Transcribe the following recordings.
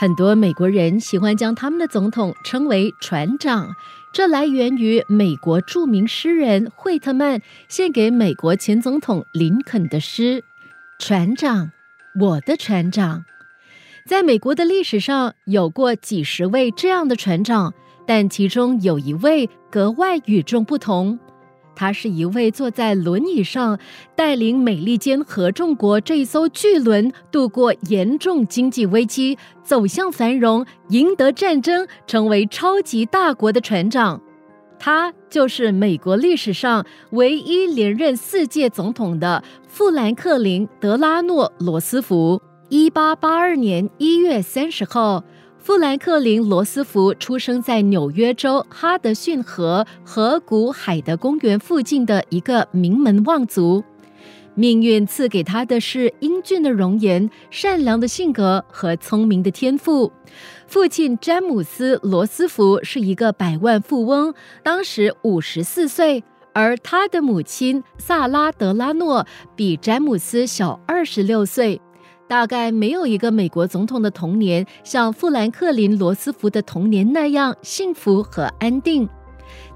很多美国人喜欢将他们的总统称为船长，这来源于美国著名诗人惠特曼献给美国前总统林肯的诗：“船长，我的船长。”在美国的历史上有过几十位这样的船长，但其中有一位格外与众不同。他是一位坐在轮椅上，带领美利坚合众国这一艘巨轮度过严重经济危机，走向繁荣，赢得战争，成为超级大国的船长。他就是美国历史上唯一连任四届总统的富兰克林·德拉诺·罗斯福。一八八二年一月三十号。富兰克林·罗斯福出生在纽约州哈德逊河河谷海德公园附近的一个名门望族。命运赐给他的是英俊的容颜、善良的性格和聪明的天赋。父亲詹姆斯·罗斯福是一个百万富翁，当时五十四岁，而他的母亲萨拉·德拉诺比詹姆斯小二十六岁。大概没有一个美国总统的童年像富兰克林·罗斯福的童年那样幸福和安定。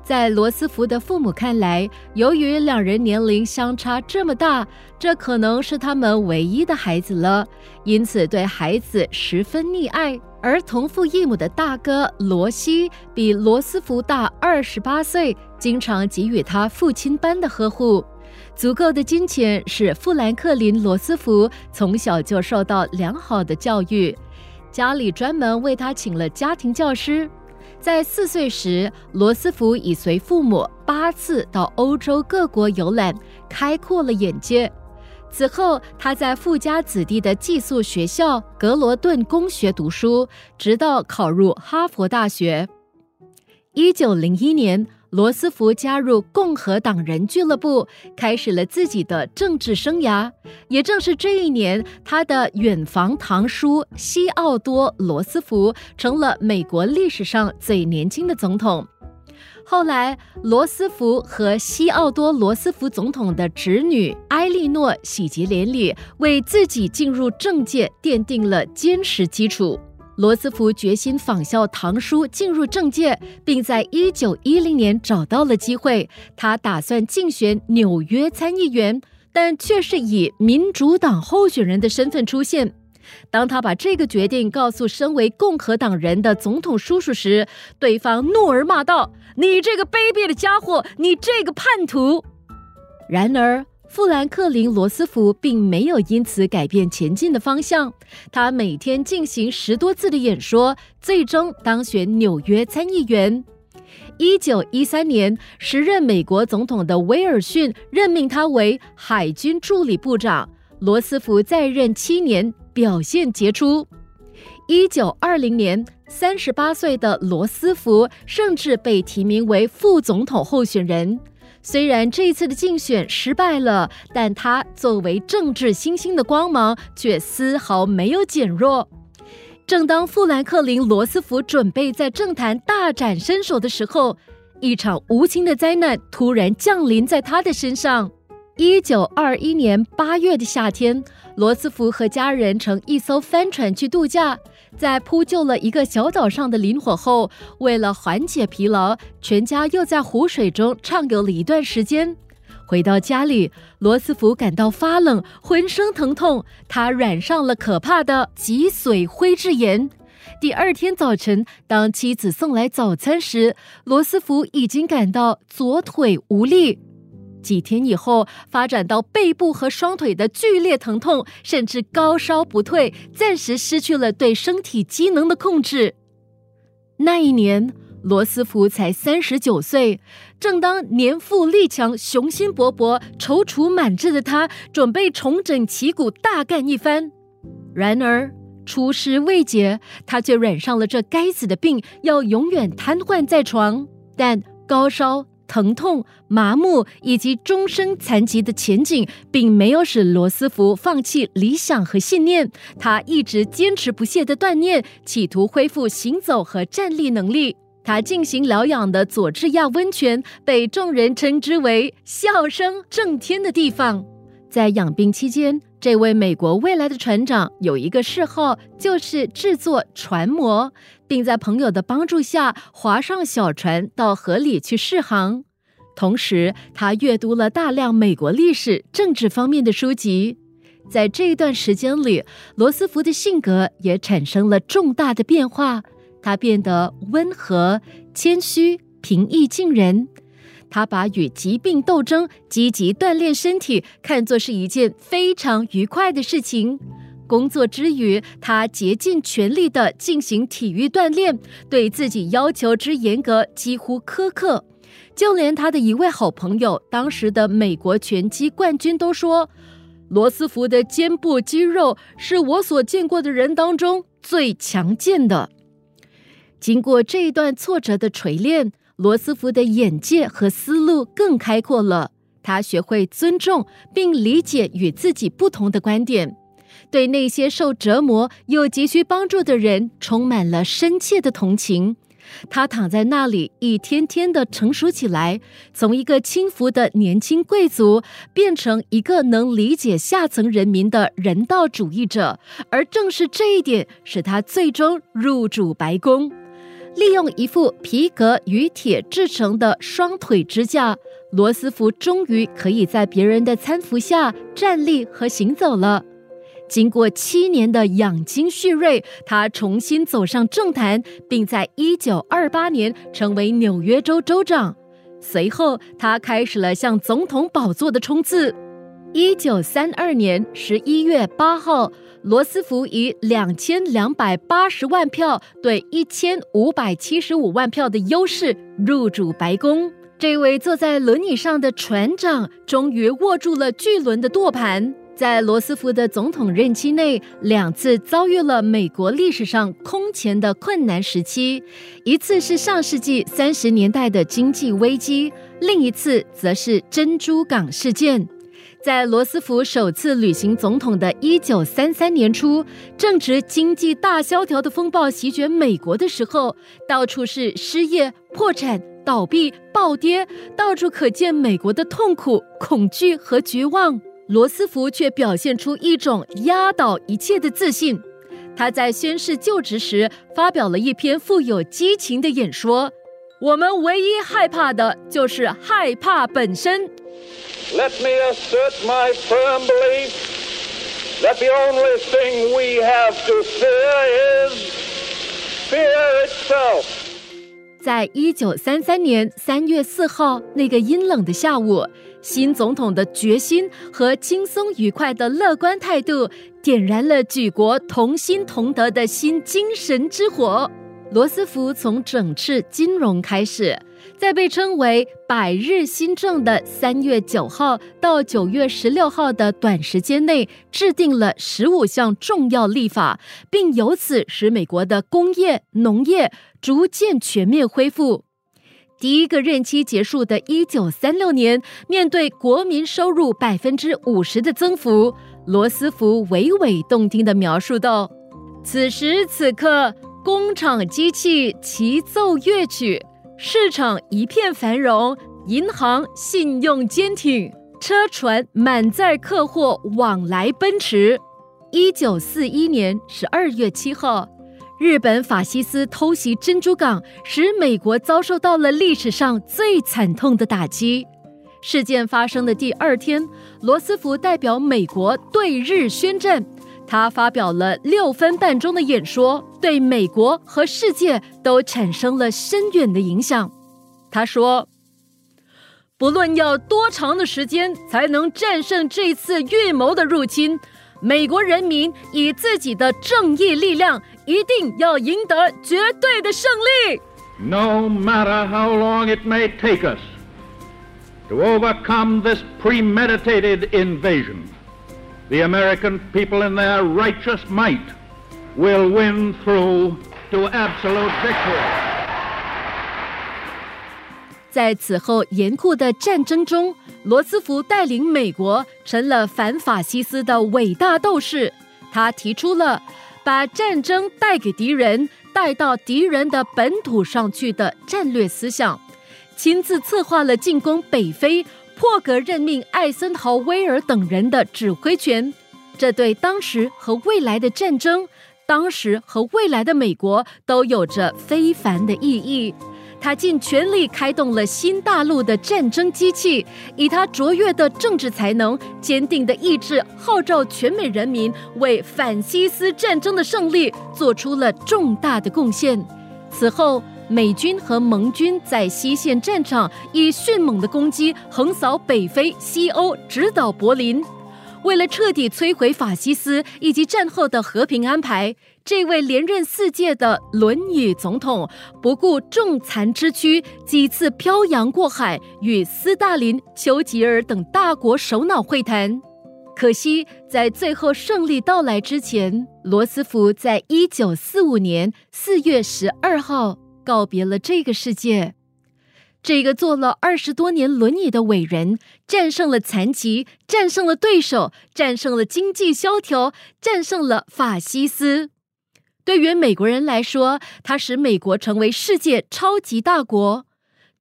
在罗斯福的父母看来，由于两人年龄相差这么大，这可能是他们唯一的孩子了，因此对孩子十分溺爱。而同父异母的大哥罗西比罗斯福大二十八岁，经常给予他父亲般的呵护。足够的金钱使富兰克林·罗斯福从小就受到良好的教育，家里专门为他请了家庭教师。在四岁时，罗斯福已随父母八次到欧洲各国游览，开阔了眼界。此后，他在富家子弟的寄宿学校格罗顿公学读书，直到考入哈佛大学。一九零一年。罗斯福加入共和党人俱乐部，开始了自己的政治生涯。也正是这一年，他的远房堂叔西奥多·罗斯福成了美国历史上最年轻的总统。后来，罗斯福和西奥多·罗斯福总统的侄女埃莉诺喜结连理，为自己进入政界奠定了坚实基础。罗斯福决心仿效堂叔进入政界，并在一九一零年找到了机会。他打算竞选纽约参议员，但却是以民主党候选人的身份出现。当他把这个决定告诉身为共和党人的总统叔叔时，对方怒而骂道：“你这个卑鄙的家伙，你这个叛徒！”然而，富兰克林·罗斯福并没有因此改变前进的方向。他每天进行十多次的演说，最终当选纽约参议员。一九一三年，时任美国总统的威尔逊任命他为海军助理部长。罗斯福在任七年，表现杰出。一九二零年，三十八岁的罗斯福甚至被提名为副总统候选人。虽然这一次的竞选失败了，但他作为政治新星的光芒却丝毫没有减弱。正当富兰克林·罗斯福准备在政坛大展身手的时候，一场无情的灾难突然降临在他的身上。一九二一年八月的夏天，罗斯福和家人乘一艘帆船去度假。在扑救了一个小岛上的林火后，为了缓解疲劳，全家又在湖水中畅游了一段时间。回到家里，罗斯福感到发冷，浑身疼痛，他染上了可怕的脊髓灰质炎。第二天早晨，当妻子送来早餐时，罗斯福已经感到左腿无力。几天以后，发展到背部和双腿的剧烈疼痛，甚至高烧不退，暂时失去了对身体机能的控制。那一年，罗斯福才三十九岁。正当年富力强、雄心勃勃、踌躇满志的他，准备重整旗鼓、大干一番，然而出师未捷，他却染上了这该死的病，要永远瘫痪在床。但高烧。疼痛、麻木以及终身残疾的前景，并没有使罗斯福放弃理想和信念。他一直坚持不懈的锻炼，企图恢复行走和站立能力。他进行疗养的佐治亚温泉，被众人称之为笑声震天的地方。在养病期间，这位美国未来的船长有一个嗜好，就是制作船模，并在朋友的帮助下划上小船到河里去试航。同时，他阅读了大量美国历史、政治方面的书籍。在这一段时间里，罗斯福的性格也产生了重大的变化，他变得温和、谦虚、平易近人。他把与疾病斗争、积极锻炼身体看作是一件非常愉快的事情。工作之余，他竭尽全力地进行体育锻炼，对自己要求之严格，几乎苛刻。就连他的一位好朋友，当时的美国拳击冠军都说：“罗斯福的肩部肌肉是我所见过的人当中最强健的。”经过这一段挫折的锤炼。罗斯福的眼界和思路更开阔了，他学会尊重并理解与自己不同的观点，对那些受折磨又急需帮助的人充满了深切的同情。他躺在那里，一天天的成熟起来，从一个轻浮的年轻贵族变成一个能理解下层人民的人道主义者，而正是这一点使他最终入主白宫。利用一副皮革与铁制成的双腿支架，罗斯福终于可以在别人的搀扶下站立和行走了。经过七年的养精蓄锐，他重新走上政坛，并在1928年成为纽约州州长。随后，他开始了向总统宝座的冲刺。1932年11月8号。罗斯福以两千两百八十万票对一千五百七十五万票的优势入主白宫。这位坐在轮椅上的船长终于握住了巨轮的舵盘。在罗斯福的总统任期内，两次遭遇了美国历史上空前的困难时期，一次是上世纪三十年代的经济危机，另一次则是珍珠港事件。在罗斯福首次履行总统的一九三三年初，正值经济大萧条的风暴席卷美国的时候，到处是失业、破产、倒闭、暴跌，到处可见美国的痛苦、恐惧和绝望。罗斯福却表现出一种压倒一切的自信。他在宣誓就职时发表了一篇富有激情的演说：“我们唯一害怕的就是害怕本身。” Let me assert my firm belief that the only thing we have to fear is fear itself. 在一九三三年三月四号那个阴冷的下午，新总统的决心和轻松愉快的乐观态度，点燃了举国同心同德的新精神之火。罗斯福从整治金融开始。在被称为“百日新政”的三月九号到九月十六号的短时间内，制定了十五项重要立法，并由此使美国的工业、农业逐渐全面恢复。第一个任期结束的一九三六年，面对国民收入百分之五十的增幅，罗斯福娓娓动听地描述道：“此时此刻，工厂机器齐奏乐曲。”市场一片繁荣，银行信用坚挺，车船满载客货往来奔驰。一九四一年十二月七号，日本法西斯偷袭珍珠港，使美国遭受到了历史上最惨痛的打击。事件发生的第二天，罗斯福代表美国对日宣战。他发表了六分半钟的演说，对美国和世界都产生了深远的影响。他说：“不论要多长的时间才能战胜这次预谋的入侵，美国人民以自己的正义力量，一定要赢得绝对的胜利。” no matter how long it may take us to overcome this premeditated invasion, the American people in their righteous might will win through to absolute victory. 在此后严酷的战争中，罗斯福带领美国成了反法西斯的伟大斗士。他提出了把战争带给敌人，带到敌人的本土上去的战略思想，亲自策划了进攻北非，破格任命艾森豪威尔等人的指挥权。这对当时和未来的战争，当时和未来的美国都有着非凡的意义。他尽全力开动了新大陆的战争机器，以他卓越的政治才能、坚定的意志，号召全美人民为反西斯战争的胜利做出了重大的贡献。此后，美军和盟军在西线战场以迅猛的攻击横扫北非、西欧，直捣柏林。为了彻底摧毁法西斯以及战后的和平安排，这位连任四届的“轮椅”总统不顾重残之躯，几次漂洋过海与斯大林、丘吉尔等大国首脑会谈。可惜，在最后胜利到来之前，罗斯福在一九四五年四月十二号告别了这个世界。这个坐了二十多年轮椅的伟人，战胜了残疾，战胜了对手，战胜了经济萧条，战胜了法西斯。对于美国人来说，他使美国成为世界超级大国；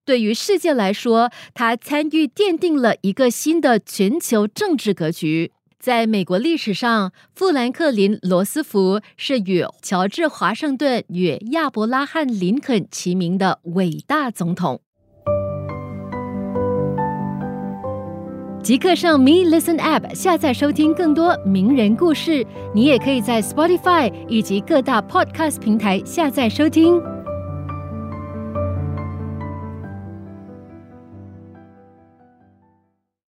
对于世界来说，他参与奠定了一个新的全球政治格局。在美国历史上，富兰克林·罗斯福是与乔治·华盛顿与亚伯拉罕·林肯齐名的伟大总统。即刻上 Me Listen App 下载收听更多名人故事。你也可以在 Spotify 以及各大 Podcast 平台下载收听。